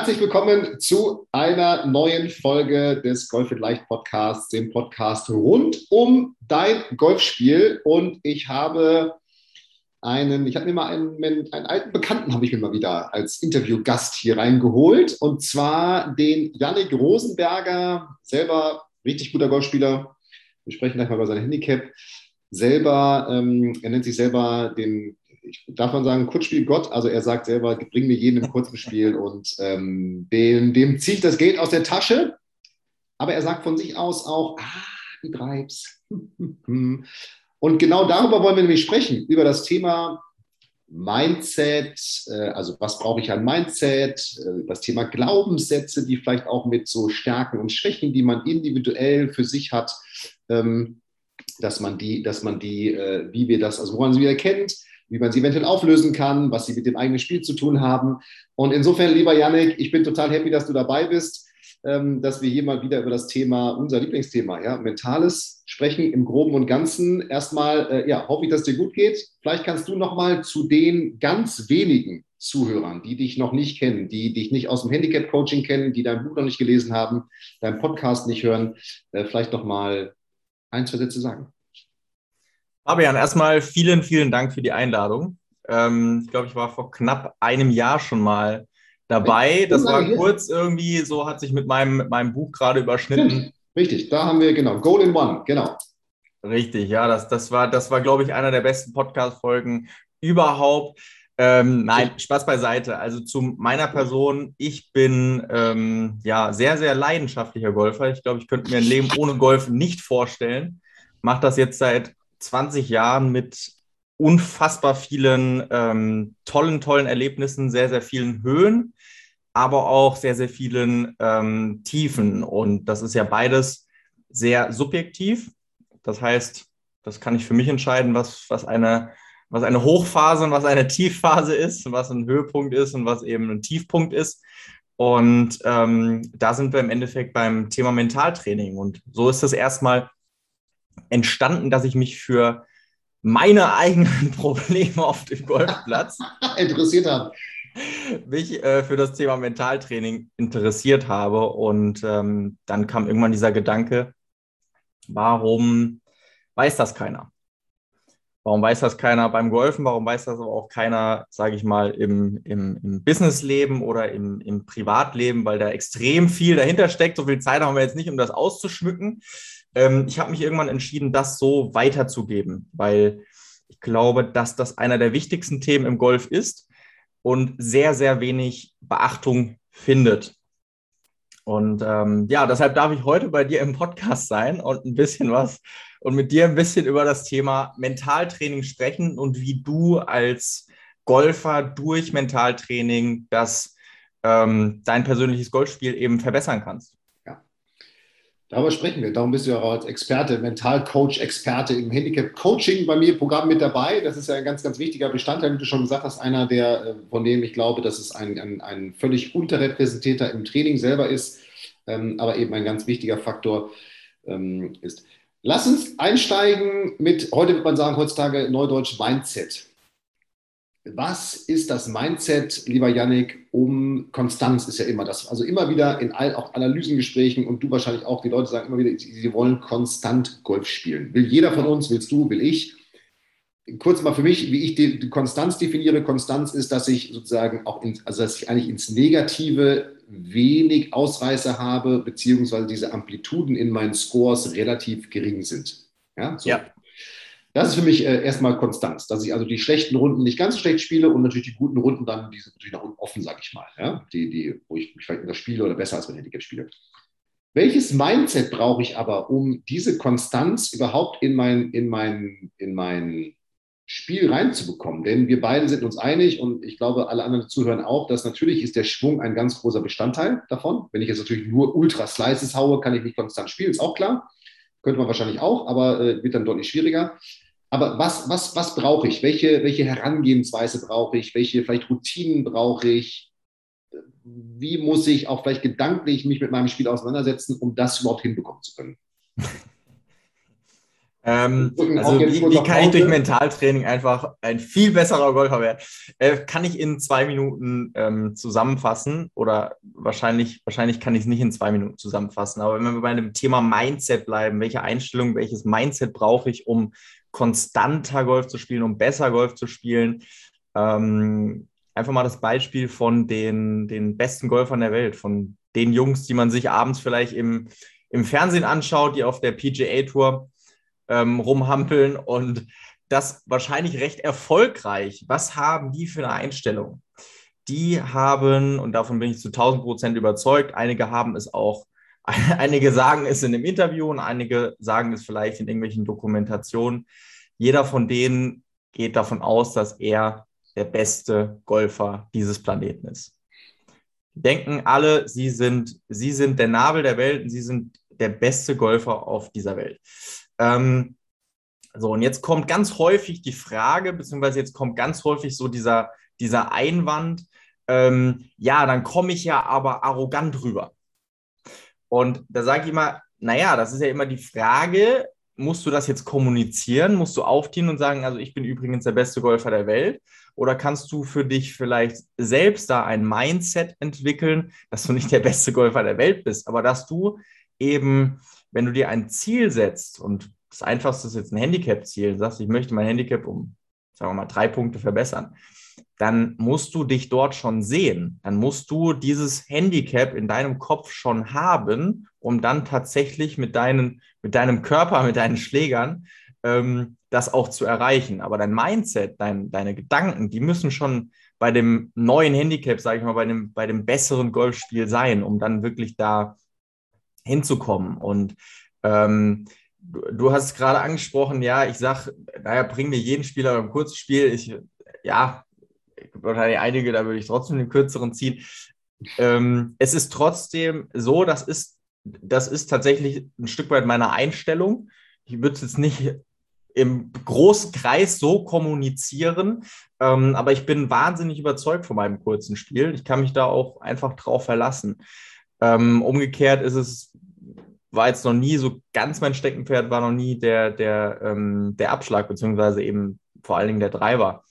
Herzlich willkommen zu einer neuen Folge des Golf in Leicht Podcasts, dem Podcast rund um dein Golfspiel. Und ich habe einen, ich habe mir mal einen, einen alten Bekannten, habe ich mir mal wieder als Interviewgast hier reingeholt. Und zwar den Yannick Rosenberger, selber richtig guter Golfspieler. Wir sprechen gleich mal über sein Handicap. Selber, ähm, er nennt sich selber den ich darf man sagen, Kurzspiel Gott. Also er sagt selber, bring mir jeden im kurzen Spiel und ähm, dem, dem ziehe ich das Geld aus der Tasche. Aber er sagt von sich aus auch, ah, die Breibs. und genau darüber wollen wir nämlich sprechen, über das Thema Mindset, äh, also was brauche ich an Mindset, äh, das Thema Glaubenssätze, die vielleicht auch mit so Stärken und Schwächen, die man individuell für sich hat, ähm, dass man die, dass man die, äh, wie wir das, also woran sie erkennt, wie man sie eventuell auflösen kann, was sie mit dem eigenen Spiel zu tun haben. Und insofern, lieber Yannick, ich bin total happy, dass du dabei bist, ähm, dass wir hier mal wieder über das Thema, unser Lieblingsthema, ja, Mentales sprechen im Groben und Ganzen. Erstmal, äh, ja, hoffe ich, dass dir gut geht. Vielleicht kannst du noch mal zu den ganz wenigen Zuhörern, die dich noch nicht kennen, die dich nicht aus dem Handicap-Coaching kennen, die dein Buch noch nicht gelesen haben, deinen Podcast nicht hören, äh, vielleicht noch mal ein, zwei Sätze sagen. Fabian, erstmal vielen, vielen Dank für die Einladung. Ähm, ich glaube, ich war vor knapp einem Jahr schon mal dabei. Das war kurz irgendwie, so hat sich mit meinem, mit meinem Buch gerade überschnitten. Richtig, da haben wir, genau, Goal in One, genau. Richtig, ja, das, das war, das war, glaube ich, einer der besten Podcast-Folgen überhaupt. Ähm, nein, Spaß beiseite. Also zu meiner Person, ich bin ähm, ja sehr, sehr leidenschaftlicher Golfer. Ich glaube, ich könnte mir ein Leben ohne Golf nicht vorstellen. Mache das jetzt seit 20 Jahren mit unfassbar vielen ähm, tollen, tollen Erlebnissen, sehr, sehr vielen Höhen, aber auch sehr, sehr vielen ähm, Tiefen. Und das ist ja beides sehr subjektiv. Das heißt, das kann ich für mich entscheiden, was, was, eine, was eine Hochphase und was eine Tiefphase ist, was ein Höhepunkt ist und was eben ein Tiefpunkt ist. Und ähm, da sind wir im Endeffekt beim Thema Mentaltraining. Und so ist es erstmal entstanden, dass ich mich für meine eigenen Probleme auf dem Golfplatz interessiert habe. Mich äh, für das Thema Mentaltraining interessiert habe. Und ähm, dann kam irgendwann dieser Gedanke, warum weiß das keiner? Warum weiß das keiner beim Golfen? Warum weiß das aber auch keiner, sage ich mal, im, im, im Businessleben oder im, im Privatleben, weil da extrem viel dahinter steckt. So viel Zeit haben wir jetzt nicht, um das auszuschmücken. Ähm, ich habe mich irgendwann entschieden, das so weiterzugeben, weil ich glaube, dass das einer der wichtigsten Themen im Golf ist und sehr, sehr wenig Beachtung findet. Und ähm, ja, deshalb darf ich heute bei dir im Podcast sein und ein bisschen was und mit dir ein bisschen über das Thema Mentaltraining sprechen und wie du als Golfer durch Mentaltraining das ähm, dein persönliches Golfspiel eben verbessern kannst. Darüber sprechen wir. Darum bist du ja auch als Experte, Mentalcoach, Experte im Handicap-Coaching bei mir im Programm mit dabei. Das ist ja ein ganz, ganz wichtiger Bestandteil, wie du schon gesagt hast, einer der, äh, von dem ich glaube, dass es ein, ein, ein völlig unterrepräsentierter im Training selber ist, ähm, aber eben ein ganz wichtiger Faktor ähm, ist. Lass uns einsteigen mit, heute wird man sagen, heutzutage Neudeutsch Mindset. Was ist das Mindset, lieber Yannick, um Konstanz ist ja immer das. Also immer wieder in all, auch Analysengesprächen und du wahrscheinlich auch, die Leute sagen immer wieder, sie wollen konstant Golf spielen. Will jeder von uns, willst du, will ich. Kurz mal für mich, wie ich die, Konstanz definiere. Konstanz ist, dass ich sozusagen auch, in, also dass ich eigentlich ins Negative wenig Ausreißer habe, beziehungsweise diese Amplituden in meinen Scores relativ gering sind. Ja, so. ja. Das ist für mich äh, erstmal Konstanz, dass ich also die schlechten Runden nicht ganz so schlecht spiele und natürlich die guten Runden dann, die sind natürlich unten offen, sage ich mal. Ja? Die, die, wo ich mich vielleicht das spiele oder besser als mein Handicap spiele. Welches Mindset brauche ich aber, um diese Konstanz überhaupt in mein, in mein, in mein Spiel reinzubekommen? Denn wir beide sind uns einig und ich glaube, alle anderen zuhören auch, dass natürlich ist der Schwung ein ganz großer Bestandteil davon. Wenn ich jetzt natürlich nur Ultra Slices haue, kann ich nicht konstant spielen, ist auch klar. Könnte man wahrscheinlich auch, aber äh, wird dann deutlich schwieriger. Aber was, was, was brauche ich? Welche, welche Herangehensweise brauche ich? Welche vielleicht Routinen brauche ich? wie muss ich auch vielleicht gedanklich mich mit meinem Spiel auseinandersetzen, um das überhaupt hinbekommen zu können? Ähm, also wie, wie kann ich durch Mentaltraining einfach ein viel besserer Golfer werden? Äh, kann ich in zwei Minuten ähm, zusammenfassen oder wahrscheinlich, wahrscheinlich kann ich es nicht in zwei Minuten zusammenfassen, aber wenn wir bei dem Thema Mindset bleiben, welche Einstellung, welches Mindset brauche ich, um konstanter Golf zu spielen, um besser Golf zu spielen? Ähm, einfach mal das Beispiel von den, den besten Golfern der Welt, von den Jungs, die man sich abends vielleicht im, im Fernsehen anschaut, die auf der PGA Tour ähm, rumhampeln und das wahrscheinlich recht erfolgreich. Was haben die für eine Einstellung? Die haben, und davon bin ich zu 1000 Prozent überzeugt, einige haben es auch, einige sagen es in einem Interview und einige sagen es vielleicht in irgendwelchen Dokumentationen. Jeder von denen geht davon aus, dass er der beste Golfer dieses Planeten ist. Denken alle, sie sind, sie sind der Nabel der Welt und sie sind der beste Golfer auf dieser Welt. Ähm, so, und jetzt kommt ganz häufig die Frage, beziehungsweise jetzt kommt ganz häufig so dieser, dieser Einwand, ähm, ja, dann komme ich ja aber arrogant rüber. Und da sage ich immer, naja, das ist ja immer die Frage, musst du das jetzt kommunizieren? Musst du aufziehen und sagen, also ich bin übrigens der beste Golfer der Welt? Oder kannst du für dich vielleicht selbst da ein Mindset entwickeln, dass du nicht der beste Golfer der Welt bist, aber dass du eben, wenn du dir ein Ziel setzt und das einfachste ist jetzt ein Handicap-Ziel, sagst, ich möchte mein Handicap um, sagen wir mal, drei Punkte verbessern, dann musst du dich dort schon sehen. Dann musst du dieses Handicap in deinem Kopf schon haben, um dann tatsächlich mit, deinen, mit deinem Körper, mit deinen Schlägern ähm, das auch zu erreichen. Aber dein Mindset, dein, deine Gedanken, die müssen schon bei dem neuen Handicap, sage ich mal, bei dem, bei dem besseren Golfspiel sein, um dann wirklich da hinzukommen. Und ähm, du, hast gerade angesprochen, ja, ich sage, naja, bring mir jeden Spieler beim Kurzspiel. Ich, ja, wahrscheinlich einige, da würde ich trotzdem den kürzeren ziehen. Ähm, es ist trotzdem so, das ist, das ist tatsächlich ein Stück weit meine Einstellung. Ich würde es jetzt nicht im großen Kreis so kommunizieren. Ähm, aber ich bin wahnsinnig überzeugt von meinem kurzen Spiel. Ich kann mich da auch einfach drauf verlassen. Ähm, umgekehrt ist es, war jetzt noch nie so ganz mein Steckenpferd, war noch nie der, der, ähm, der Abschlag, beziehungsweise eben vor allen Dingen der Treiber.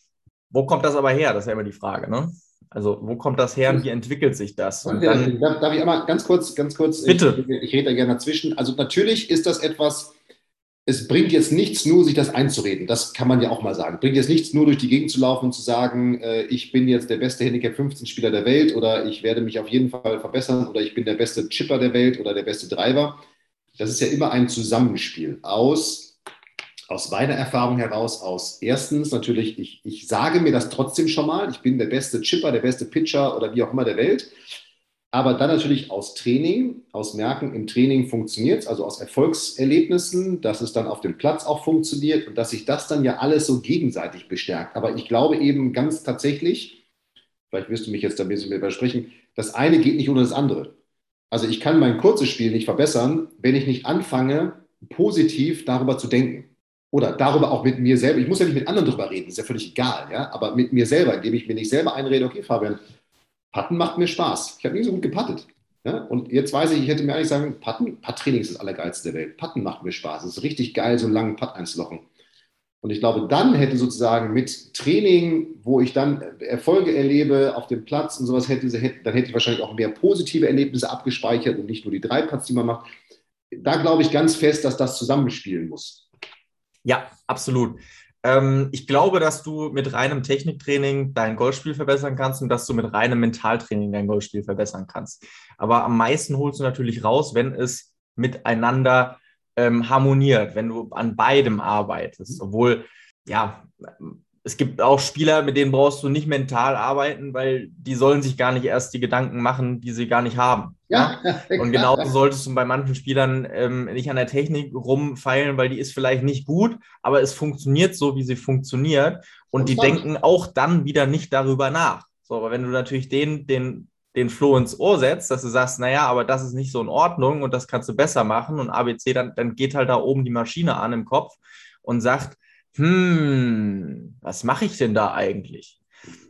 Wo kommt das aber her? Das ist ja immer die Frage, ne? Also, wo kommt das her und wie entwickelt sich das? Und dann, darf, darf ich einmal ganz kurz, ganz kurz, bitte. Ich, ich rede da gerne dazwischen. Also, natürlich ist das etwas, es bringt jetzt nichts nur, sich das einzureden. Das kann man ja auch mal sagen. Bringt jetzt nichts nur durch die Gegend zu laufen und zu sagen, äh, ich bin jetzt der beste Handicap 15 Spieler der Welt oder ich werde mich auf jeden Fall verbessern oder ich bin der beste Chipper der Welt oder der beste Driver. Das ist ja immer ein Zusammenspiel aus, aus meiner Erfahrung heraus, aus erstens natürlich, ich, ich sage mir das trotzdem schon mal, ich bin der beste Chipper, der beste Pitcher oder wie auch immer der Welt aber dann natürlich aus Training, aus Merken, im Training funktioniert es, also aus Erfolgserlebnissen, dass es dann auf dem Platz auch funktioniert und dass sich das dann ja alles so gegenseitig bestärkt. Aber ich glaube eben ganz tatsächlich, vielleicht wirst du mich jetzt da ein bisschen übersprechen, das eine geht nicht ohne das andere. Also ich kann mein kurzes Spiel nicht verbessern, wenn ich nicht anfange, positiv darüber zu denken. Oder darüber auch mit mir selber. Ich muss ja nicht mit anderen darüber reden, ist ja völlig egal, ja. Aber mit mir selber, indem ich mir nicht selber einrede, okay, Fabian, Patten macht mir Spaß. Ich habe nie so gut gepattet. Ja? Und jetzt weiß ich, ich hätte mir eigentlich sagen, Patten, Putt-Training ist das Allergeilste der Welt. Patten macht mir Spaß. Es ist richtig geil, so einen langen Putt einzulochen. Und ich glaube, dann hätte sozusagen mit Training, wo ich dann Erfolge erlebe auf dem Platz und sowas hätte, dann hätte ich wahrscheinlich auch mehr positive Erlebnisse abgespeichert und nicht nur die drei Putts, die man macht. Da glaube ich ganz fest, dass das zusammenspielen muss. Ja, absolut. Ähm, ich glaube, dass du mit reinem Techniktraining dein Golfspiel verbessern kannst und dass du mit reinem Mentaltraining dein Golfspiel verbessern kannst. Aber am meisten holst du natürlich raus, wenn es miteinander ähm, harmoniert, wenn du an beidem arbeitest. Obwohl, ja, es gibt auch Spieler, mit denen brauchst du nicht mental arbeiten, weil die sollen sich gar nicht erst die Gedanken machen, die sie gar nicht haben. Ja, ja? Und genauso solltest du bei manchen Spielern ähm, nicht an der Technik rumfeilen, weil die ist vielleicht nicht gut, aber es funktioniert so, wie sie funktioniert. Und, und die denken auch dann wieder nicht darüber nach. So, aber wenn du natürlich den, den, den Floh ins Ohr setzt, dass du sagst, naja, aber das ist nicht so in Ordnung und das kannst du besser machen und ABC, dann, dann geht halt da oben die Maschine an im Kopf und sagt, hm, was mache ich denn da eigentlich?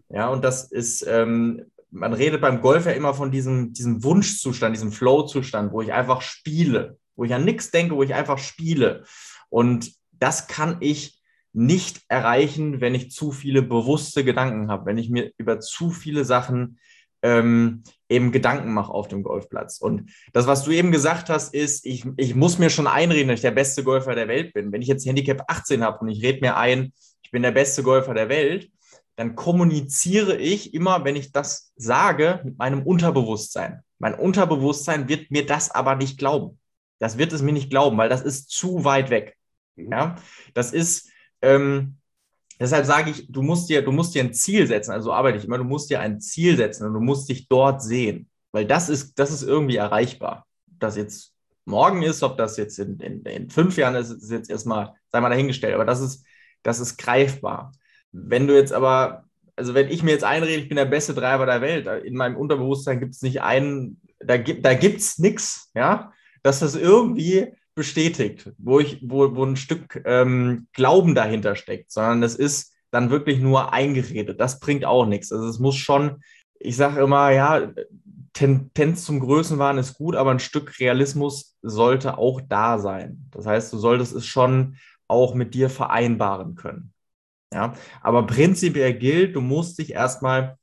Ja, und das ist, ähm, man redet beim Golf ja immer von diesem, diesem Wunschzustand, diesem Flow-Zustand, wo ich einfach spiele, wo ich an nichts denke, wo ich einfach spiele. Und das kann ich nicht erreichen, wenn ich zu viele bewusste Gedanken habe, wenn ich mir über zu viele Sachen ähm, eben Gedanken mache auf dem Golfplatz. Und das, was du eben gesagt hast, ist, ich, ich muss mir schon einreden, dass ich der beste Golfer der Welt bin. Wenn ich jetzt Handicap 18 habe und ich rede mir ein, ich bin der beste Golfer der Welt, dann kommuniziere ich immer, wenn ich das sage, mit meinem Unterbewusstsein. Mein Unterbewusstsein wird mir das aber nicht glauben. Das wird es mir nicht glauben, weil das ist zu weit weg. Ja, das ist, ähm, Deshalb sage ich, du musst dir, du musst dir ein Ziel setzen. Also arbeite ich immer, du musst dir ein Ziel setzen und du musst dich dort sehen. Weil das ist, das ist irgendwie erreichbar. Ob das jetzt morgen ist, ob das jetzt in, in, in fünf Jahren ist, ist jetzt erstmal, sei mal dahingestellt. Aber das ist, das ist greifbar. Wenn du jetzt aber, also wenn ich mir jetzt einrede, ich bin der beste Treiber der Welt, in meinem Unterbewusstsein gibt es nicht einen, da gibt da gibt's nichts, ja, dass das irgendwie bestätigt, wo ich, wo, wo ein Stück ähm, Glauben dahinter steckt, sondern es ist dann wirklich nur eingeredet. Das bringt auch nichts. Also es muss schon, ich sage immer, ja, Tendenz zum Größenwahn ist gut, aber ein Stück Realismus sollte auch da sein. Das heißt, du solltest es schon auch mit dir vereinbaren können. Ja, aber prinzipiell gilt, du musst dich erstmal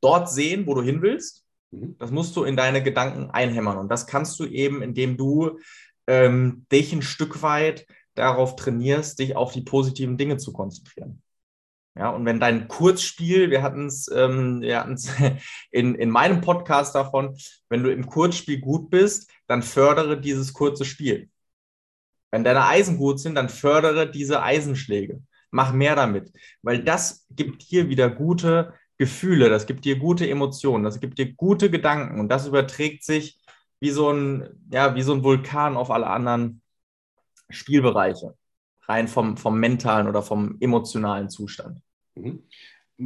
dort sehen, wo du hin willst. Mhm. Das musst du in deine Gedanken einhämmern. Und das kannst du eben, indem du ähm, dich ein Stück weit darauf trainierst, dich auf die positiven Dinge zu konzentrieren. Ja, und wenn dein Kurzspiel, wir hatten es ähm, in, in meinem Podcast davon, wenn du im Kurzspiel gut bist, dann fördere dieses kurze Spiel. Wenn deine Eisen gut sind, dann fördere diese Eisenschläge. Mach mehr damit, weil das gibt dir wieder gute Gefühle, das gibt dir gute Emotionen, das gibt dir gute Gedanken und das überträgt sich wie so ein, ja, wie so ein Vulkan auf alle anderen Spielbereiche, rein vom, vom mentalen oder vom emotionalen Zustand. Mhm.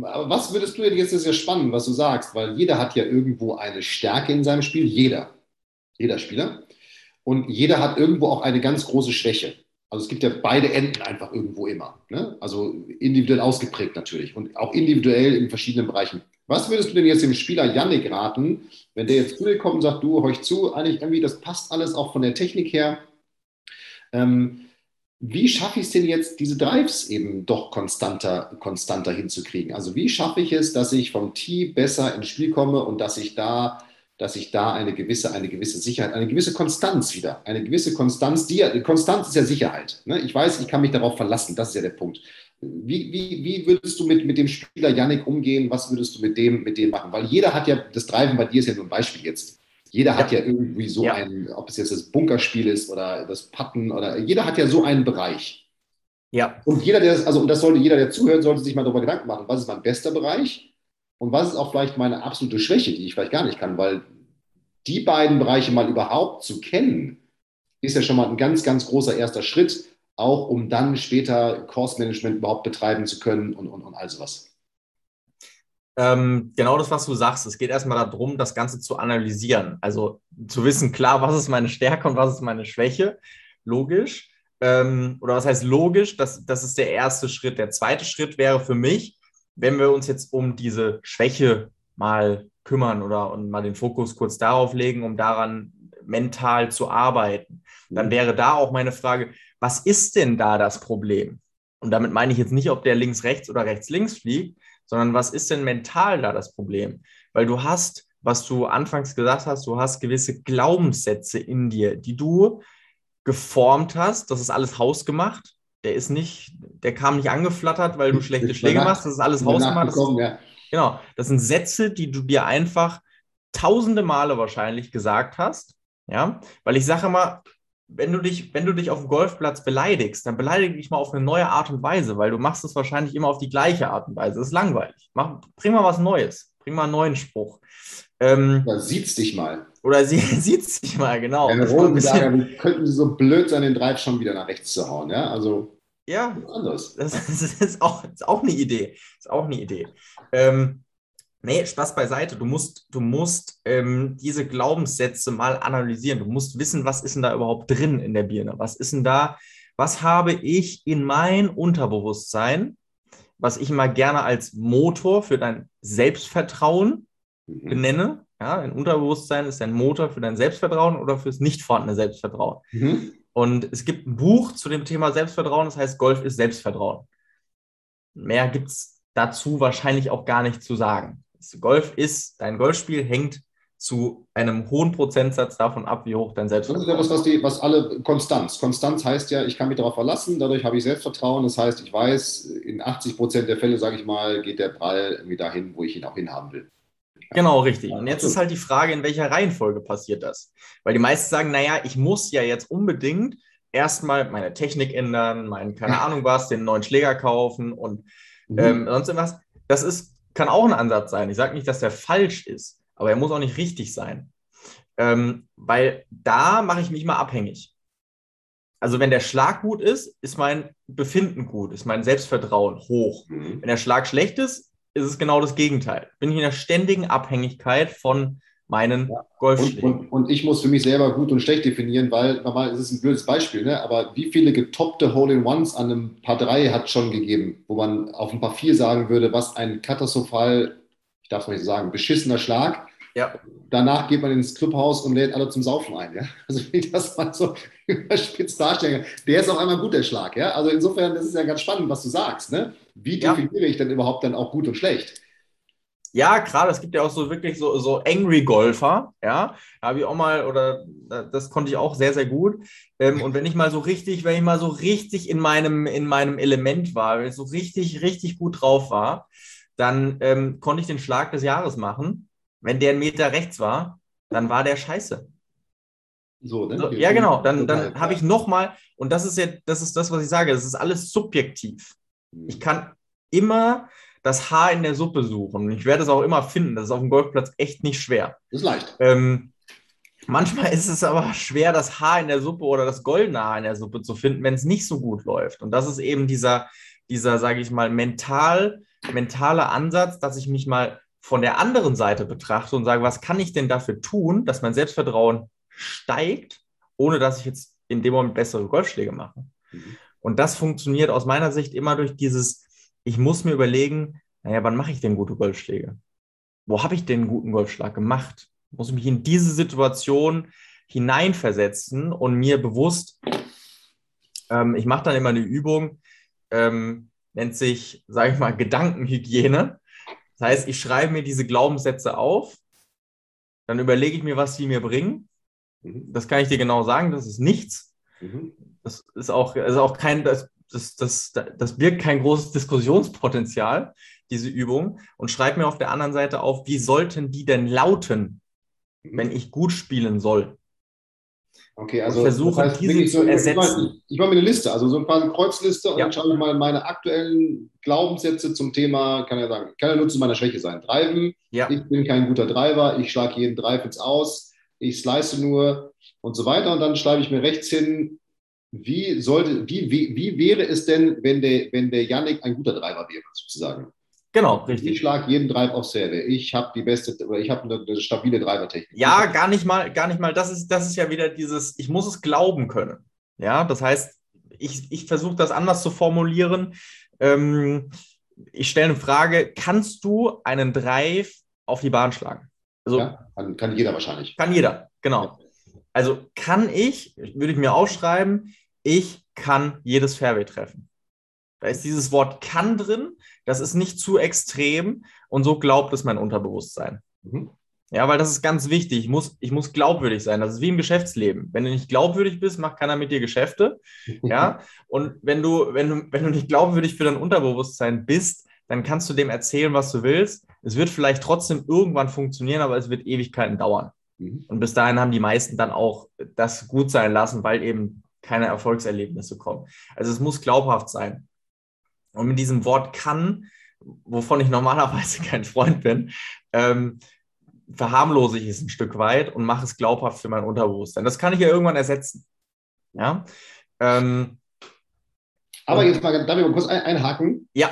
Aber was würdest du denn jetzt, ist ja spannend, was du sagst, weil jeder hat ja irgendwo eine Stärke in seinem Spiel, jeder, jeder Spieler. Und jeder hat irgendwo auch eine ganz große Schwäche. Also es gibt ja beide Enden einfach irgendwo immer. Ne? Also individuell ausgeprägt natürlich und auch individuell in verschiedenen Bereichen. Was würdest du denn jetzt dem Spieler Yannick raten, wenn der jetzt zu dir kommt und sagt, du, horch zu, eigentlich irgendwie, das passt alles auch von der Technik her. Ähm, wie schaffe ich es denn jetzt, diese Drives eben doch konstanter, konstanter hinzukriegen? Also wie schaffe ich es, dass ich vom Tee besser ins Spiel komme und dass ich da, dass ich da eine gewisse, eine gewisse Sicherheit, eine gewisse Konstanz wieder, eine gewisse Konstanz, die Konstanz ist ja Sicherheit. Ne? Ich weiß, ich kann mich darauf verlassen, das ist ja der Punkt. Wie, wie, wie würdest du mit, mit dem Spieler Yannick umgehen? Was würdest du mit dem, mit dem machen? Weil jeder hat ja, das Driven bei dir ist ja nur ein Beispiel jetzt. Jeder ja. hat ja irgendwie so ja. ein, ob es jetzt das Bunkerspiel ist oder das Patten oder jeder hat ja so einen Bereich. Ja. Und jeder, der also und das sollte jeder, der zuhört, sollte sich mal darüber Gedanken machen, was ist mein bester Bereich und was ist auch vielleicht meine absolute Schwäche, die ich vielleicht gar nicht kann, weil die beiden Bereiche mal überhaupt zu kennen, ist ja schon mal ein ganz, ganz großer erster Schritt, auch um dann später Course Management überhaupt betreiben zu können und, und, und all sowas. Ähm, genau das, was du sagst. Es geht erstmal darum, das Ganze zu analysieren. Also zu wissen, klar, was ist meine Stärke und was ist meine Schwäche. Logisch. Ähm, oder was heißt logisch? Das, das ist der erste Schritt. Der zweite Schritt wäre für mich, wenn wir uns jetzt um diese Schwäche mal kümmern oder und mal den Fokus kurz darauf legen, um daran mental zu arbeiten, dann mhm. wäre da auch meine Frage, was ist denn da das Problem? Und damit meine ich jetzt nicht, ob der links, rechts oder rechts, links fliegt, sondern was ist denn mental da das Problem? Weil du hast, was du anfangs gesagt hast, du hast gewisse Glaubenssätze in dir, die du geformt hast. Das ist alles hausgemacht. Der ist nicht, der kam nicht angeflattert, weil du schlechte Schläge machst. Das ist alles hausgemacht. Das ist, ja. Genau. Das sind Sätze, die du dir einfach tausende Male wahrscheinlich gesagt hast. Ja, weil ich sage immer, wenn du dich, wenn du dich auf dem Golfplatz beleidigst, dann beleidige dich mal auf eine neue Art und Weise, weil du machst es wahrscheinlich immer auf die gleiche Art und Weise. Das ist langweilig. Mach, bring mal was Neues. Bring mal einen neuen Spruch. Ähm, oder sieht's dich mal. Oder sie sieht's dich mal, genau. Roten sagen, könnten sie so blöd sein, den Drive schon wieder nach rechts zu hauen, ja? Also. Ja, anders. Das, das, ist, auch, ist auch eine Idee. Das ist auch eine Idee. Ähm, Nee, Spaß beiseite. Du musst, du musst ähm, diese Glaubenssätze mal analysieren. Du musst wissen, was ist denn da überhaupt drin in der Birne? Was ist denn da? Was habe ich in mein Unterbewusstsein, was ich immer gerne als Motor für dein Selbstvertrauen mhm. benenne? Ja, ein Unterbewusstsein ist ein Motor für dein Selbstvertrauen oder fürs nicht vorhandene Selbstvertrauen. Mhm. Und es gibt ein Buch zu dem Thema Selbstvertrauen, das heißt Golf ist Selbstvertrauen. Mehr gibt es dazu wahrscheinlich auch gar nicht zu sagen. Golf ist, dein Golfspiel hängt zu einem hohen Prozentsatz davon ab, wie hoch dein Selbstvertrauen ist. Das ist ja was, was, die, was alle Konstanz. Konstanz heißt ja, ich kann mich darauf verlassen, dadurch habe ich Selbstvertrauen. Das heißt, ich weiß, in 80 Prozent der Fälle, sage ich mal, geht der Ball irgendwie dahin, wo ich ihn auch hinhaben will. Genau, richtig. Und jetzt ist halt die Frage, in welcher Reihenfolge passiert das? Weil die meisten sagen, naja, ich muss ja jetzt unbedingt erstmal meine Technik ändern, meinen, keine Ahnung was, den neuen Schläger kaufen und mhm. ähm, sonst irgendwas. Das ist kann auch ein Ansatz sein. Ich sage nicht, dass der falsch ist, aber er muss auch nicht richtig sein. Ähm, weil da mache ich mich mal abhängig. Also wenn der Schlag gut ist, ist mein Befinden gut, ist mein Selbstvertrauen hoch. Mhm. Wenn der Schlag schlecht ist, ist es genau das Gegenteil. Bin ich in der ständigen Abhängigkeit von meinen ja. Golfschlägen. Und, und, und, ich muss für mich selber gut und schlecht definieren, weil normal ist es ein blödes Beispiel, ne? aber wie viele getoppte Hole-in-Ones an einem Paar 3 hat schon gegeben, wo man auf ein Paar 4 sagen würde, was ein katastrophal, ich darf es nicht so sagen, beschissener Schlag. Ja. Danach geht man ins Clubhaus und lädt alle zum Saufen ein. Ja? Also wie ich das mal so überspitzt darstellen Der ist auch einmal gut, der Schlag. Ja? Also insofern, das ist ja ganz spannend, was du sagst. Ne? Wie definiere ja. ich denn überhaupt dann auch gut und schlecht? Ja, gerade, es gibt ja auch so wirklich so, so Angry Golfer, ja, habe ich auch mal, oder das konnte ich auch sehr, sehr gut. Ähm, und wenn ich mal so richtig, wenn ich mal so richtig in meinem, in meinem Element war, wenn ich so richtig, richtig gut drauf war, dann ähm, konnte ich den Schlag des Jahres machen. Wenn der einen Meter rechts war, dann war der scheiße. So, ne? so, ja, genau. Dann, dann habe ich nochmal, und das ist ja, das ist das, was ich sage, das ist alles subjektiv. Hm. Ich kann immer das Haar in der Suppe suchen. Ich werde es auch immer finden. Das ist auf dem Golfplatz echt nicht schwer. Das ist leicht. Ähm, manchmal ist es aber schwer, das Haar in der Suppe oder das goldene Haar in der Suppe zu finden, wenn es nicht so gut läuft. Und das ist eben dieser, dieser sage ich mal, mental, mentale Ansatz, dass ich mich mal von der anderen Seite betrachte und sage, was kann ich denn dafür tun, dass mein Selbstvertrauen steigt, ohne dass ich jetzt in dem Moment bessere Golfschläge mache. Mhm. Und das funktioniert aus meiner Sicht immer durch dieses ich muss mir überlegen, naja, wann mache ich denn gute Golfschläge? Wo habe ich denn einen guten Golfschlag gemacht? Muss ich mich in diese Situation hineinversetzen und mir bewusst, ähm, ich mache dann immer eine Übung, ähm, nennt sich, sage ich mal, Gedankenhygiene. Das heißt, ich schreibe mir diese Glaubenssätze auf, dann überlege ich mir, was sie mir bringen. Mhm. Das kann ich dir genau sagen, das ist nichts. Mhm. Das ist auch, ist auch kein, das das, das, das birgt kein großes Diskussionspotenzial, diese Übung. Und schreib mir auf der anderen Seite auf, wie sollten die denn lauten, wenn ich gut spielen soll? Okay, also ich versuche das heißt, diese zu ersetzen. Ich mache mir eine Liste, also so ein paar Kreuzliste und ja. dann schaue ich mal meine aktuellen Glaubenssätze zum Thema, kann ja sagen, kann ja nur zu meiner Schwäche sein. Driven, ja. ich bin kein guter Driver, ich schlage jeden Drive ins Aus, ich slice nur und so weiter. Und dann schreibe ich mir rechts hin, wie, sollte, wie, wie, wie wäre es denn, wenn der, wenn der Yannick ein guter Driver wäre, sozusagen? Genau, richtig. Ich schlage jeden Drive auf Serve. Ich habe die beste, oder ich habe eine, eine, stabile Driver-Technik. Ja, gar nicht mal, gar nicht mal. Das ist, das ist ja wieder dieses, ich muss es glauben können. Ja, das heißt, ich, ich versuche das anders zu formulieren. Ähm, ich stelle eine Frage: Kannst du einen Drive auf die Bahn schlagen? Also, ja, kann, kann jeder wahrscheinlich. Kann jeder, genau. Also kann ich, würde ich mir aufschreiben, ich kann jedes Fairway treffen. Da ist dieses Wort kann drin, das ist nicht zu extrem und so glaubt es mein Unterbewusstsein. Mhm. Ja, weil das ist ganz wichtig. Ich muss, ich muss glaubwürdig sein. Das ist wie im Geschäftsleben. Wenn du nicht glaubwürdig bist, macht keiner mit dir Geschäfte. Ja, und wenn du, wenn du, wenn du nicht glaubwürdig für dein Unterbewusstsein bist, dann kannst du dem erzählen, was du willst. Es wird vielleicht trotzdem irgendwann funktionieren, aber es wird Ewigkeiten dauern. Mhm. Und bis dahin haben die meisten dann auch das gut sein lassen, weil eben keine Erfolgserlebnisse kommen. Also es muss glaubhaft sein. Und mit diesem Wort kann, wovon ich normalerweise kein Freund bin, ähm, verharmlose ich es ein Stück weit und mache es glaubhaft für mein Unterbewusstsein. Das kann ich ja irgendwann ersetzen. Ja. Ähm, Aber jetzt mal, darf ich mal kurz einhaken? Ja.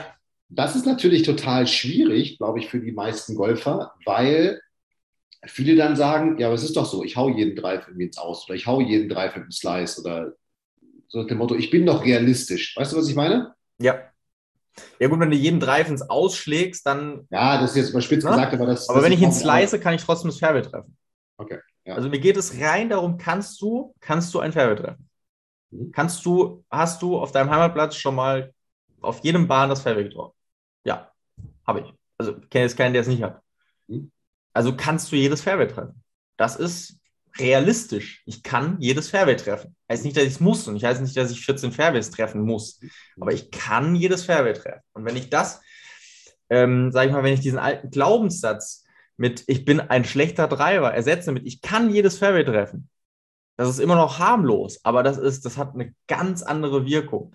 Das ist natürlich total schwierig, glaube ich, für die meisten Golfer, weil viele dann sagen, ja, aber es ist doch so, ich hau jeden Drive irgendwie ins Aus oder ich hau jeden Drive dem Slice oder so nach dem Motto, ich bin doch realistisch. Weißt du, was ich meine? Ja. Ja gut, wenn du jeden Drive ins Ausschlägst, dann... Ja, das ist jetzt überspitzt Na? gesagt, aber das... Aber das wenn ich ihn slice, kann ich trotzdem das Fairway treffen. Okay. Ja. Also mir geht es rein darum, kannst du, kannst du ein Fairway treffen? Mhm. Kannst du, hast du auf deinem Heimatplatz schon mal auf jedem Bahn das Fairway getroffen? Ja, habe ich. Also ich kenne jetzt keinen, der es nicht hat. Mhm. Also kannst du jedes Fairway treffen. Das ist realistisch. Ich kann jedes Fairway treffen. Heißt nicht, dass ich es muss und ich heißt nicht, dass ich 14 Fairways treffen muss. Aber ich kann jedes Fairway treffen. Und wenn ich das, ähm, sage ich mal, wenn ich diesen alten Glaubenssatz mit ich bin ein schlechter Driver ersetze mit ich kann jedes Fairway treffen, das ist immer noch harmlos, aber das ist, das hat eine ganz andere Wirkung.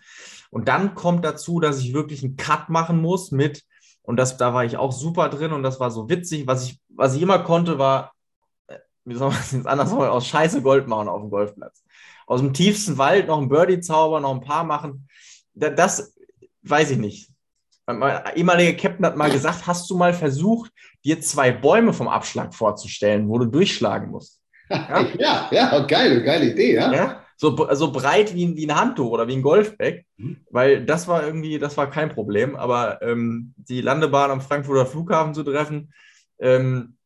Und dann kommt dazu, dass ich wirklich einen Cut machen muss mit, und das, da war ich auch super drin und das war so witzig. Was ich, was ich immer konnte, war, wie soll man es jetzt anders sagen, aus Scheiße Gold machen auf dem Golfplatz. Aus dem tiefsten Wald noch ein Birdie-Zauber, noch ein paar machen. Das, das weiß ich nicht. Mein ehemaliger Captain hat mal gesagt, hast du mal versucht, dir zwei Bäume vom Abschlag vorzustellen, wo du durchschlagen musst? Ja, ja, ja geile, geile Idee, ja. ja? So, so breit wie, wie ein Handtuch oder wie ein Golfbag, mhm. weil das war irgendwie, das war kein Problem, aber ähm, die Landebahn am Frankfurter Flughafen zu treffen, ähm,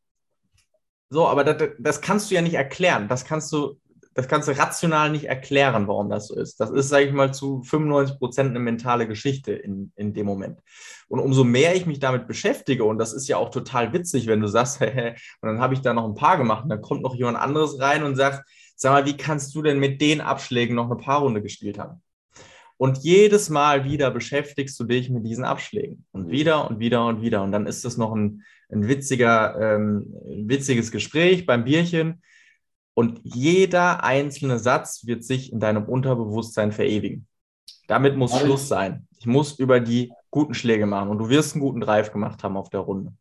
so, aber das, das kannst du ja nicht erklären. Das kannst du, das kannst du rational nicht erklären, warum das so ist. Das ist, sage ich mal, zu 95 Prozent eine mentale Geschichte in, in dem Moment. Und umso mehr ich mich damit beschäftige, und das ist ja auch total witzig, wenn du sagst, und dann habe ich da noch ein paar gemacht, und dann kommt noch jemand anderes rein und sagt, sag mal, wie kannst du denn mit den Abschlägen noch eine Paarrunde gespielt haben? Und jedes Mal wieder beschäftigst du dich mit diesen Abschlägen. Und mhm. wieder und wieder und wieder. Und dann ist das noch ein, ein witziger, ähm, witziges Gespräch beim Bierchen und jeder einzelne Satz wird sich in deinem Unterbewusstsein verewigen. Damit muss. Schluss sein. Ich muss über die guten Schläge machen und du wirst einen guten Drive gemacht haben auf der Runde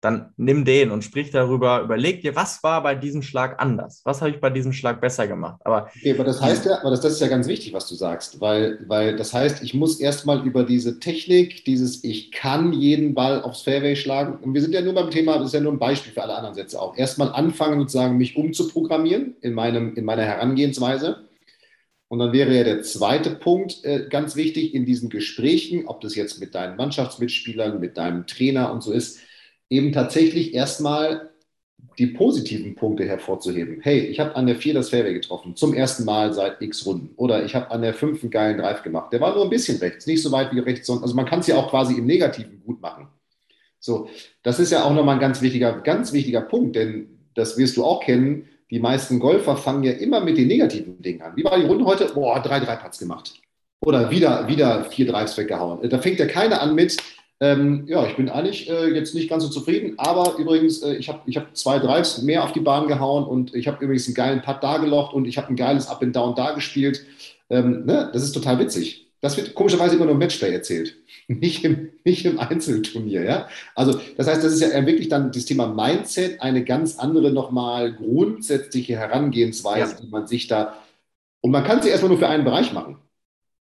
dann nimm den und sprich darüber, überleg dir, was war bei diesem Schlag anders? Was habe ich bei diesem Schlag besser gemacht? Aber, okay, aber das heißt ja, aber das, das ist ja ganz wichtig, was du sagst, weil, weil das heißt, ich muss erstmal über diese Technik, dieses ich kann jeden Ball aufs Fairway schlagen, und wir sind ja nur beim Thema, das ist ja nur ein Beispiel für alle anderen Sätze auch, erstmal anfangen sozusagen, mich umzuprogrammieren in, meinem, in meiner Herangehensweise. Und dann wäre ja der zweite Punkt äh, ganz wichtig in diesen Gesprächen, ob das jetzt mit deinen Mannschaftsmitspielern, mit deinem Trainer und so ist, eben tatsächlich erstmal die positiven Punkte hervorzuheben. Hey, ich habe an der 4 das Fairway getroffen, zum ersten Mal seit x Runden. Oder ich habe an der 5 einen geilen Drive gemacht. Der war nur ein bisschen rechts, nicht so weit wie rechts. Also man kann es ja auch quasi im Negativen gut machen. So, das ist ja auch nochmal ein ganz wichtiger, ganz wichtiger Punkt, denn das wirst du auch kennen. Die meisten Golfer fangen ja immer mit den negativen Dingen an. Wie war die Runde heute? Boah, drei Dreipatz gemacht. Oder wieder, wieder vier Drives weggehauen. Da fängt ja keiner an mit, ähm, ja, ich bin eigentlich äh, jetzt nicht ganz so zufrieden, aber übrigens, äh, ich habe ich hab zwei Drives mehr auf die Bahn gehauen und ich habe übrigens einen geilen Putt da gelocht und ich habe ein geiles Up and Down da gespielt. Ähm, ne? Das ist total witzig. Das wird komischerweise immer nur im Matchplay erzählt, nicht im, nicht im Einzelturnier. Ja? Also, das heißt, das ist ja wirklich dann das Thema Mindset, eine ganz andere nochmal grundsätzliche Herangehensweise, ja. die man sich da. Und man kann sie erstmal nur für einen Bereich machen.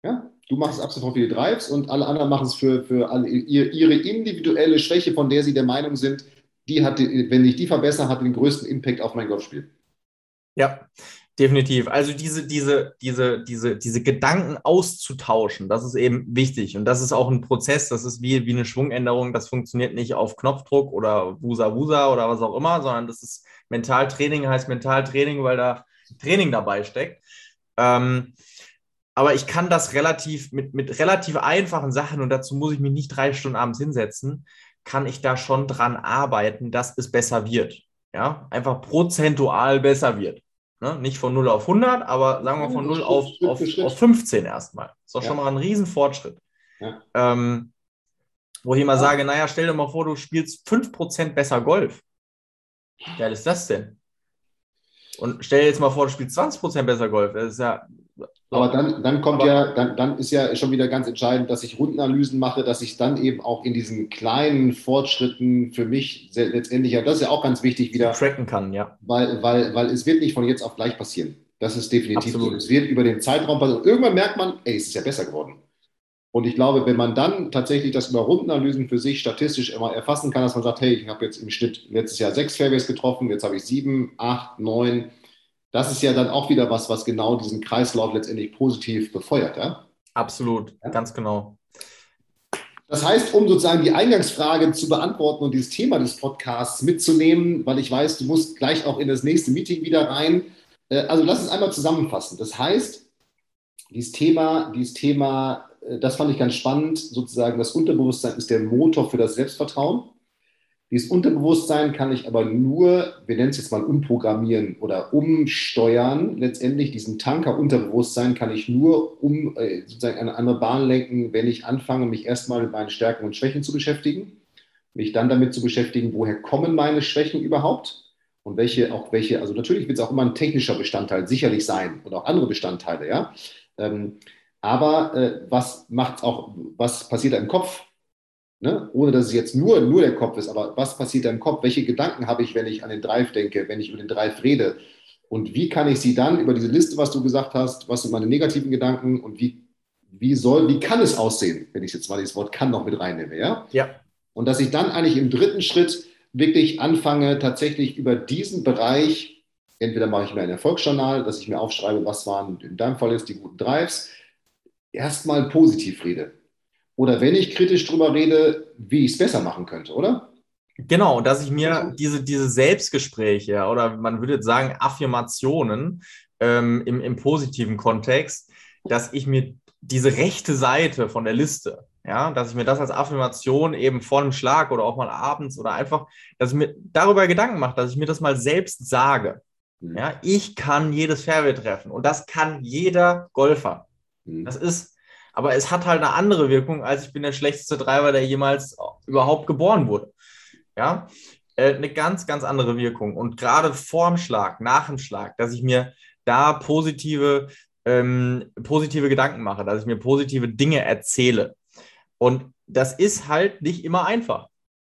Ja? Du machst ab sofort viele Drives und alle anderen machen es für, für alle, ihre individuelle Schwäche, von der sie der Meinung sind, die hat, wenn ich die verbessere, hat den größten Impact auf mein Golfspiel. Ja, definitiv. Also diese, diese, diese, diese, diese Gedanken auszutauschen, das ist eben wichtig. Und das ist auch ein Prozess, das ist wie, wie eine Schwungänderung, das funktioniert nicht auf Knopfdruck oder Wusa Wusa oder was auch immer, sondern das ist Mentaltraining, heißt Mentaltraining, weil da Training dabei steckt. Ähm, aber ich kann das relativ mit, mit relativ einfachen Sachen und dazu muss ich mich nicht drei Stunden abends hinsetzen, kann ich da schon dran arbeiten, dass es besser wird. Ja, einfach prozentual besser wird. Ne? Nicht von 0 auf 100, aber sagen wir von 0 auf, auf, auf 15 erstmal. Das ist doch ja. schon mal ein Riesenfortschritt. Ja. Ähm, wo ich immer ja. sage, naja, stell dir mal vor, du spielst 5% besser Golf. Wie geil ist das denn? Und stell dir jetzt mal vor, du spielst 20% besser Golf. Das ist ja aber dann, dann kommt Aber ja, dann, dann ist ja schon wieder ganz entscheidend, dass ich Rundenanalysen mache, dass ich dann eben auch in diesen kleinen Fortschritten für mich letztendlich, ja, das ist ja auch ganz wichtig wieder. Tracken kann, ja. Weil, weil, weil es wird nicht von jetzt auf gleich passieren. Das ist definitiv Absolut. so. Es wird über den Zeitraum passieren. Irgendwann merkt man, ey, es ist ja besser geworden. Und ich glaube, wenn man dann tatsächlich das über Rundenanalysen für sich statistisch immer erfassen kann, dass man sagt, hey, ich habe jetzt im Schnitt letztes Jahr sechs Fairways getroffen, jetzt habe ich sieben, acht, neun, das ist ja dann auch wieder was, was genau diesen Kreislauf letztendlich positiv befeuert. Ja? Absolut, ja? ganz genau. Das heißt, um sozusagen die Eingangsfrage zu beantworten und dieses Thema des Podcasts mitzunehmen, weil ich weiß, du musst gleich auch in das nächste Meeting wieder rein. Äh, also lass uns einmal zusammenfassen. Das heißt, dieses Thema, dieses Thema, äh, das fand ich ganz spannend, sozusagen das Unterbewusstsein ist der Motor für das Selbstvertrauen. Dieses Unterbewusstsein kann ich aber nur, wir nennen es jetzt mal umprogrammieren oder umsteuern. Letztendlich diesen Tanker Unterbewusstsein kann ich nur um äh, sozusagen eine andere Bahn lenken, wenn ich anfange, mich erstmal mit meinen Stärken und Schwächen zu beschäftigen, mich dann damit zu beschäftigen, woher kommen meine Schwächen überhaupt und welche auch welche, also natürlich wird es auch immer ein technischer Bestandteil sicherlich sein und auch andere Bestandteile, ja. Ähm, aber äh, was macht auch, was passiert im Kopf? Ne? Ohne dass es jetzt nur, nur der Kopf ist, aber was passiert da im Kopf? Welche Gedanken habe ich, wenn ich an den Drive denke, wenn ich über den Drive rede? Und wie kann ich sie dann über diese Liste, was du gesagt hast, was sind meine negativen Gedanken und wie, wie soll, wie kann es aussehen, wenn ich jetzt mal dieses Wort kann noch mit reinnehme, ja? Ja. Und dass ich dann eigentlich im dritten Schritt wirklich anfange, tatsächlich über diesen Bereich, entweder mache ich mir ein Erfolgsjournal, dass ich mir aufschreibe, was waren in deinem Fall jetzt die guten Drives, erstmal positiv rede. Oder wenn ich kritisch drüber rede, wie ich es besser machen könnte, oder? Genau, dass ich mir diese, diese Selbstgespräche oder man würde jetzt sagen Affirmationen ähm, im, im positiven Kontext, dass ich mir diese rechte Seite von der Liste, ja, dass ich mir das als Affirmation eben vor dem Schlag oder auch mal abends oder einfach, dass ich mir darüber Gedanken mache, dass ich mir das mal selbst sage. Mhm. Ja, ich kann jedes Fairway treffen und das kann jeder Golfer. Mhm. Das ist aber es hat halt eine andere Wirkung, als ich bin der schlechteste Treiber, der jemals überhaupt geboren wurde. Ja, äh, eine ganz, ganz andere Wirkung. Und gerade vorm Schlag, nach dem Schlag, dass ich mir da positive, ähm, positive Gedanken mache, dass ich mir positive Dinge erzähle. Und das ist halt nicht immer einfach.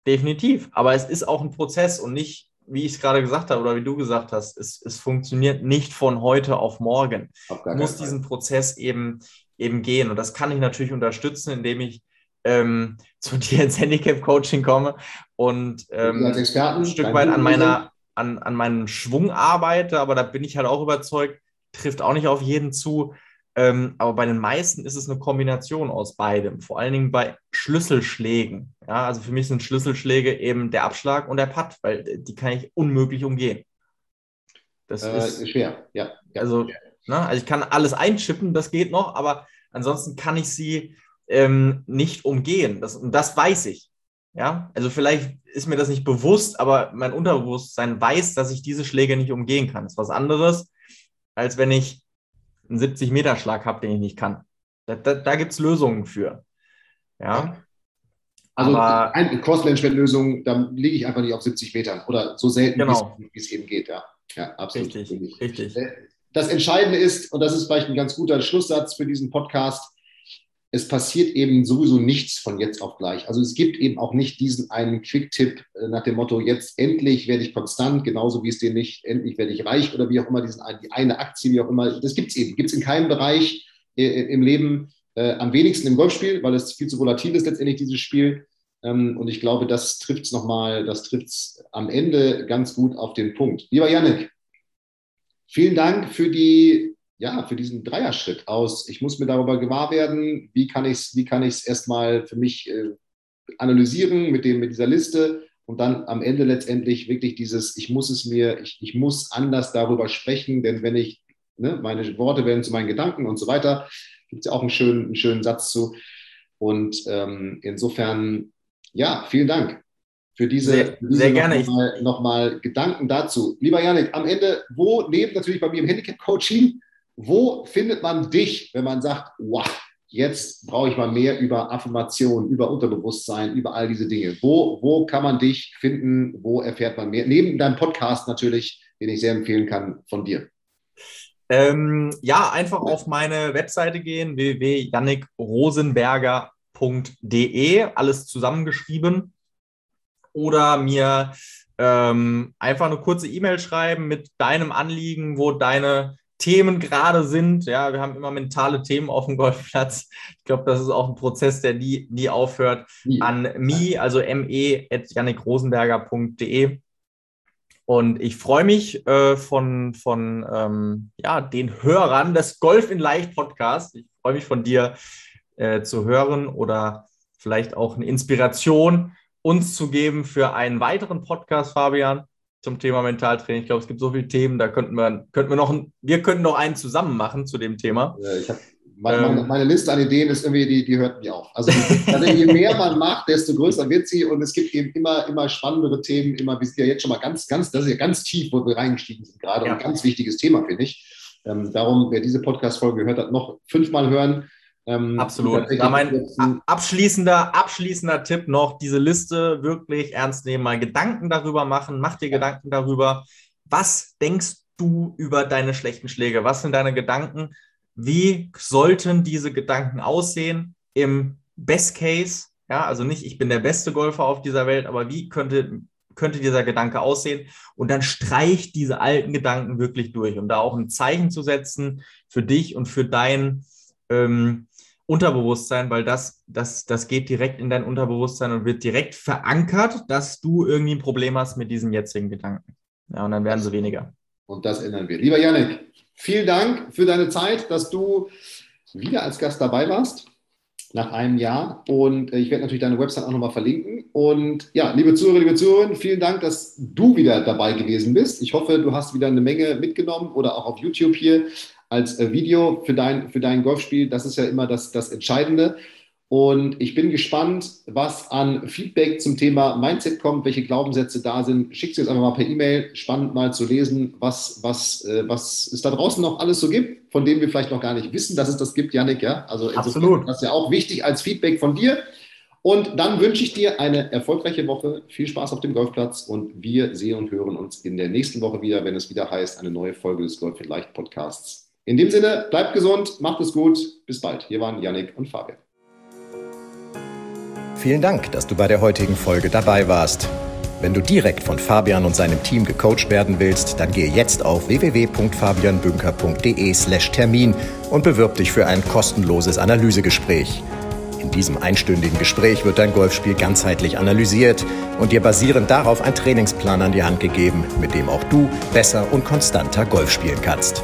Definitiv. Aber es ist auch ein Prozess und nicht, wie ich es gerade gesagt habe oder wie du gesagt hast, es, es funktioniert nicht von heute auf morgen. Auf ich muss diesen Prozess eben eben gehen. Und das kann ich natürlich unterstützen, indem ich ähm, zu dir ins Handicap-Coaching komme und ähm, als Experten, ein Stück weit an, meiner, an, an meinem Schwung arbeite. Aber da bin ich halt auch überzeugt, trifft auch nicht auf jeden zu. Ähm, aber bei den meisten ist es eine Kombination aus beidem, vor allen Dingen bei Schlüsselschlägen. Ja, also für mich sind Schlüsselschläge eben der Abschlag und der Putt, weil die kann ich unmöglich umgehen. Das äh, ist schwer, ja. Also Ne? Also ich kann alles einchippen, das geht noch, aber ansonsten kann ich sie ähm, nicht umgehen. Das, und das weiß ich. Ja, also vielleicht ist mir das nicht bewusst, aber mein Unterbewusstsein weiß, dass ich diese Schläge nicht umgehen kann. Das ist was anderes, als wenn ich einen 70-Meter-Schlag habe, den ich nicht kann. Da, da, da gibt es Lösungen für. Ja. Also aber, eine Crossmanagement-Lösung, da liege ich einfach nicht auf 70 Metern oder so selten, genau. wie es eben geht. Ja, ja absolut. Richtig, richtig. Äh, das Entscheidende ist, und das ist vielleicht ein ganz guter Schlusssatz für diesen Podcast, es passiert eben sowieso nichts von jetzt auf gleich. Also es gibt eben auch nicht diesen einen Quick-Tipp äh, nach dem Motto, jetzt endlich werde ich konstant, genauso wie es den nicht, endlich werde ich reich oder wie auch immer, diesen, die eine Aktie, wie auch immer. Das gibt es eben. Gibt es in keinem Bereich äh, im Leben, äh, am wenigsten im Golfspiel, weil es viel zu volatil ist letztendlich, dieses Spiel. Ähm, und ich glaube, das trifft es nochmal, das trifft es am Ende ganz gut auf den Punkt. Lieber Yannick, Vielen Dank für die ja, für diesen Dreierschritt aus. Ich muss mir darüber gewahr werden, wie kann ich es wie kann ich's erstmal für mich äh, analysieren mit, dem, mit dieser Liste und dann am Ende letztendlich wirklich dieses, ich muss es mir, ich, ich muss anders darüber sprechen, denn wenn ich, ne, meine Worte werden zu meinen Gedanken und so weiter, gibt es ja auch einen schönen, einen schönen Satz zu. Und ähm, insofern, ja, vielen Dank für diese, sehr, für diese sehr gerne. Nochmal noch mal Gedanken dazu. Lieber Janik, am Ende, wo neben natürlich bei mir im Handicap-Coaching, wo findet man dich, wenn man sagt, wow, jetzt brauche ich mal mehr über Affirmation, über Unterbewusstsein, über all diese Dinge. Wo, wo kann man dich finden? Wo erfährt man mehr? Neben deinem Podcast natürlich, den ich sehr empfehlen kann von dir? Ähm, ja, einfach auf meine Webseite gehen, www.jannikrosenberger.de, alles zusammengeschrieben. Oder mir ähm, einfach eine kurze E-Mail schreiben mit deinem Anliegen, wo deine Themen gerade sind. Ja, wir haben immer mentale Themen auf dem Golfplatz. Ich glaube, das ist auch ein Prozess, der nie, nie aufhört. Nie. An me, also me.jannikrosenberger.de. Und ich freue mich äh, von, von ähm, ja, den Hörern des Golf in Leicht Podcast. Ich freue mich von dir äh, zu hören oder vielleicht auch eine Inspiration uns zu geben für einen weiteren Podcast, Fabian, zum Thema Mentaltraining. Ich glaube, es gibt so viele Themen, da könnten wir, könnten wir noch, wir könnten noch einen zusammen machen zu dem Thema. Ja, ich habe meine, meine, meine, Liste an Ideen ist irgendwie, die, die hört nie auf. Also, also, je mehr man macht, desto größer wird sie und es gibt eben immer, immer spannendere Themen. Immer, wir sind ja jetzt schon mal ganz, ganz, das ist ja ganz tief, wo wir reingestiegen sind gerade ja. und ein ganz wichtiges Thema, finde ich. Ähm, darum, wer diese Podcast-Folge gehört hat, noch fünfmal hören. Ähm, Absolut. Da mein abschließender, abschließender Tipp noch, diese Liste wirklich ernst nehmen, mal Gedanken darüber machen, mach dir Gedanken darüber, was denkst du über deine schlechten Schläge? Was sind deine Gedanken? wie sollten diese Gedanken aussehen im Best Case? Ja, also nicht, ich bin der beste Golfer auf dieser Welt, aber wie könnte, könnte dieser Gedanke aussehen? Und dann streich diese alten Gedanken wirklich durch, um da auch ein Zeichen zu setzen für dich und für dein ähm, Unterbewusstsein, weil das, das, das geht direkt in dein Unterbewusstsein und wird direkt verankert, dass du irgendwie ein Problem hast mit diesen jetzigen Gedanken. Ja, und dann werden sie weniger. Und das ändern wir. Lieber Janik, Vielen Dank für deine Zeit, dass du wieder als Gast dabei warst nach einem Jahr. Und äh, ich werde natürlich deine Website auch nochmal verlinken. Und ja, liebe Zuhörer, liebe Zuhörer, vielen Dank, dass du wieder dabei gewesen bist. Ich hoffe, du hast wieder eine Menge mitgenommen oder auch auf YouTube hier als äh, Video für dein, für dein Golfspiel. Das ist ja immer das, das Entscheidende. Und ich bin gespannt, was an Feedback zum Thema Mindset kommt, welche Glaubenssätze da sind. Schickt sie jetzt einfach mal per E-Mail. Spannend mal zu lesen, was, was, äh, was es da draußen noch alles so gibt, von dem wir vielleicht noch gar nicht wissen, dass es das gibt, Janik. Ja? Also Absolut. das ist ja auch wichtig als Feedback von dir. Und dann wünsche ich dir eine erfolgreiche Woche, viel Spaß auf dem Golfplatz und wir sehen und hören uns in der nächsten Woche wieder, wenn es wieder heißt, eine neue Folge des Golf Leicht Podcasts. In dem Sinne, bleibt gesund, macht es gut, bis bald. Hier waren Janik und Fabian. Vielen Dank, dass du bei der heutigen Folge dabei warst. Wenn du direkt von Fabian und seinem Team gecoacht werden willst, dann gehe jetzt auf www.fabianbünker.de/termin und bewirb dich für ein kostenloses Analysegespräch. In diesem einstündigen Gespräch wird dein Golfspiel ganzheitlich analysiert und dir basierend darauf ein Trainingsplan an die Hand gegeben, mit dem auch du besser und konstanter Golf spielen kannst.